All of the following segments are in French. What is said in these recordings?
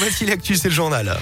Voici l'actu, c'est le journal.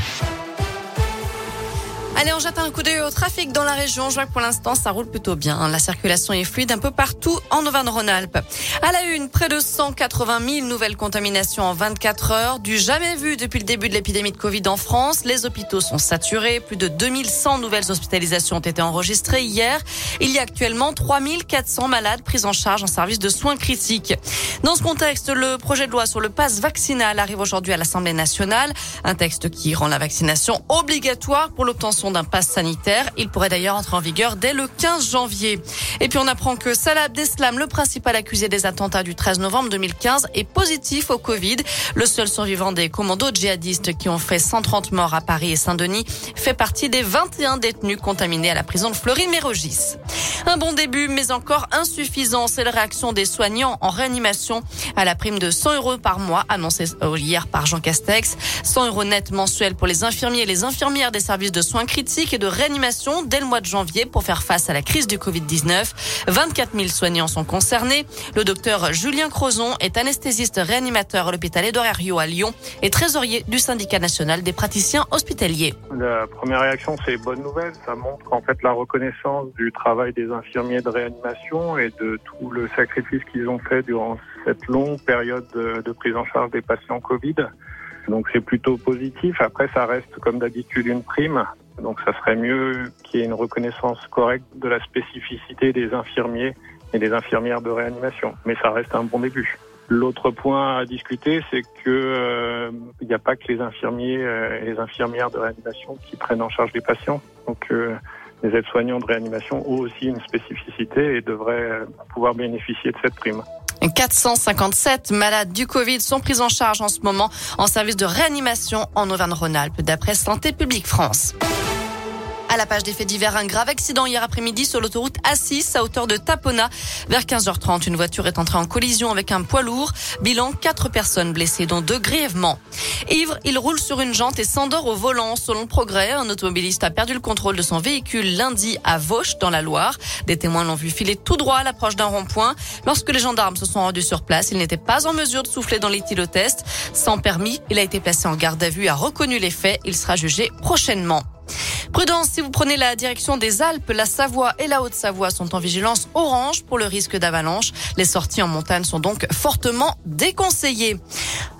Allez, on jette un coup d'œil au trafic dans la région. Je vois que pour l'instant, ça roule plutôt bien. La circulation est fluide un peu partout en Auvergne-Rhône-Alpes. À la une, près de 180 000 nouvelles contaminations en 24 heures. Du jamais vu depuis le début de l'épidémie de Covid en France. Les hôpitaux sont saturés. Plus de 2100 nouvelles hospitalisations ont été enregistrées hier. Il y a actuellement 3400 malades pris en charge en service de soins critiques. Dans ce contexte, le projet de loi sur le pass vaccinal arrive aujourd'hui à l'Assemblée nationale. Un texte qui rend la vaccination obligatoire pour l'obtention d'un pass sanitaire. Il pourrait d'ailleurs entrer en vigueur dès le 15 janvier. Et puis on apprend que Salah Abdeslam, le principal accusé des attentats du 13 novembre 2015, est positif au Covid. Le seul survivant des commandos djihadistes qui ont fait 130 morts à Paris et Saint-Denis fait partie des 21 détenus contaminés à la prison de Fleury-Mérogis. Un bon début, mais encore insuffisant. C'est la réaction des soignants en réanimation à la prime de 100 euros par mois annoncée hier par Jean Castex. 100 euros net mensuels pour les infirmiers et les infirmières des services de soins critiques et de réanimation dès le mois de janvier pour faire face à la crise du Covid-19. 24 000 soignants sont concernés. Le docteur Julien Crozon est anesthésiste réanimateur à l'hôpital Édouard Herriot à Lyon et trésorier du syndicat national des praticiens hospitaliers. La première réaction, c'est bonne nouvelle. Ça montre qu'en fait la reconnaissance du travail des infirmiers de réanimation et de tout le sacrifice qu'ils ont fait durant cette longue période de, prise en charge des patients Covid. Donc c'est plutôt positif. Après, ça reste comme d'habitude une prime. Donc ça serait mieux qu'il y ait une reconnaissance correcte de la spécificité des infirmiers et des infirmières de réanimation. Mais ça reste un bon début. L'autre point à discuter, c'est que euh, il n'y a pas que les infirmiers euh, et les infirmières de réanimation qui prennent en charge les patients. Donc euh, les aides-soignants de réanimation ont aussi une spécificité et devraient pouvoir bénéficier de cette prime. 457 malades du Covid sont pris en charge en ce moment en service de réanimation en Auvergne-Rhône-Alpes, d'après Santé publique France. À la page des faits divers, un grave accident hier après-midi sur l'autoroute A6 à hauteur de Tapona. Vers 15h30, une voiture est entrée en collision avec un poids lourd. Bilan, quatre personnes blessées, dont deux grièvement. Ivre, il roule sur une jante et s'endort au volant. Selon progrès, un automobiliste a perdu le contrôle de son véhicule lundi à Vauche, dans la Loire. Des témoins l'ont vu filer tout droit à l'approche d'un rond-point. Lorsque les gendarmes se sont rendus sur place, il n'était pas en mesure de souffler dans l'éthylotest. Sans permis, il a été placé en garde à vue, a reconnu les faits. Il sera jugé prochainement. Prudence, si vous prenez la direction des Alpes, la Savoie et la Haute-Savoie sont en vigilance orange pour le risque d'avalanche. Les sorties en montagne sont donc fortement déconseillées.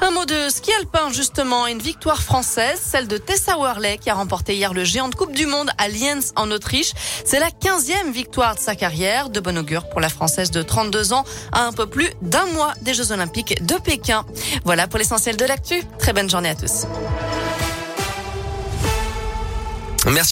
Un mot de ski alpin justement, une victoire française, celle de Tessa Worley qui a remporté hier le géant de Coupe du Monde à Lienz en Autriche. C'est la 15e victoire de sa carrière, de bon augure pour la Française de 32 ans à un peu plus d'un mois des Jeux Olympiques de Pékin. Voilà pour l'essentiel de l'actu. Très bonne journée à tous. Merci.